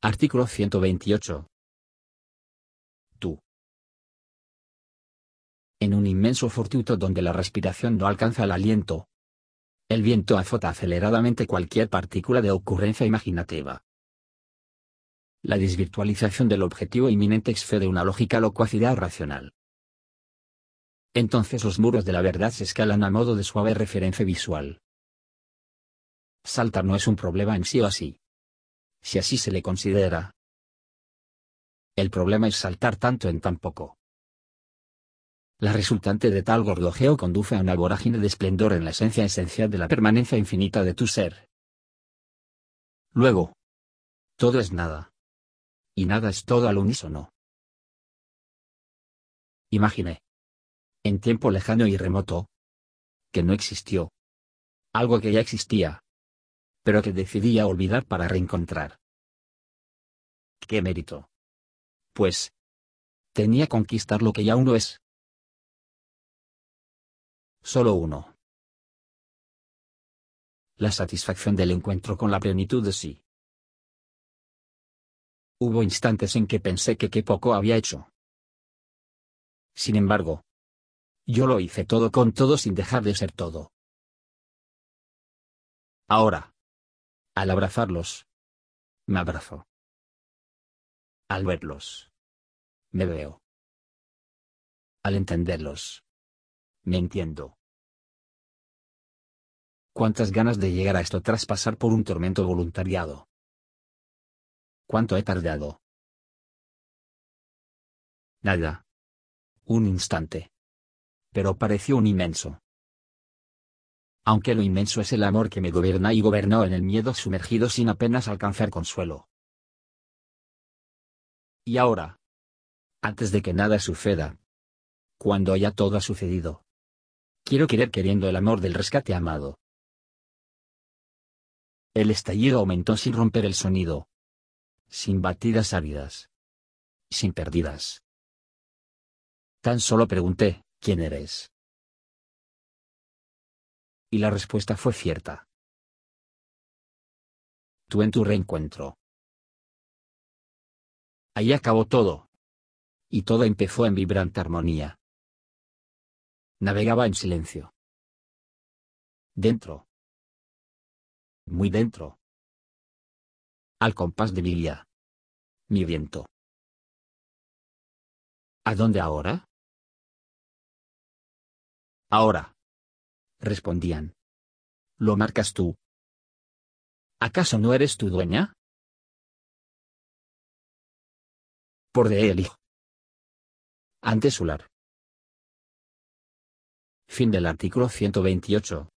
Artículo 128. Tú. En un inmenso fortuito donde la respiración no alcanza el aliento. El viento azota aceleradamente cualquier partícula de ocurrencia imaginativa. La desvirtualización del objetivo inminente excede una lógica locuacidad racional. Entonces los muros de la verdad se escalan a modo de suave referencia visual. Saltar no es un problema en sí o así. Si así se le considera. El problema es saltar tanto en tan poco. La resultante de tal gordojeo conduce a una vorágine de esplendor en la esencia esencial de la permanencia infinita de tu ser. Luego. Todo es nada y nada es todo al unísono. Imagine. En tiempo lejano y remoto. Que no existió. Algo que ya existía. Pero que decidía olvidar para reencontrar. ¿Qué mérito? Pues. Tenía conquistar lo que ya uno es. Solo uno. La satisfacción del encuentro con la plenitud de sí. Hubo instantes en que pensé que qué poco había hecho. Sin embargo, yo lo hice todo con todo sin dejar de ser todo. Ahora, al abrazarlos, me abrazo. Al verlos, me veo. Al entenderlos, me entiendo. Cuántas ganas de llegar a esto tras pasar por un tormento voluntariado. ¿Cuánto he tardado? Nada. Un instante. Pero pareció un inmenso. Aunque lo inmenso es el amor que me gobierna y gobernó en el miedo sumergido sin apenas alcanzar consuelo. Y ahora. Antes de que nada suceda. Cuando ya todo ha sucedido. Quiero querer queriendo el amor del rescate amado. El estallido aumentó sin romper el sonido, sin batidas áridas. Sin perdidas. Tan solo pregunté, ¿quién eres? Y la respuesta fue cierta. Tú en tu reencuentro. Ahí acabó todo. Y todo empezó en vibrante armonía. Navegaba en silencio. Dentro. Muy dentro al compás de mi guía. Mi viento. ¿A dónde ahora? Ahora. Respondían. Lo marcas tú. ¿Acaso no eres tu dueña? Por de él. Ante Solar. Fin del artículo 128.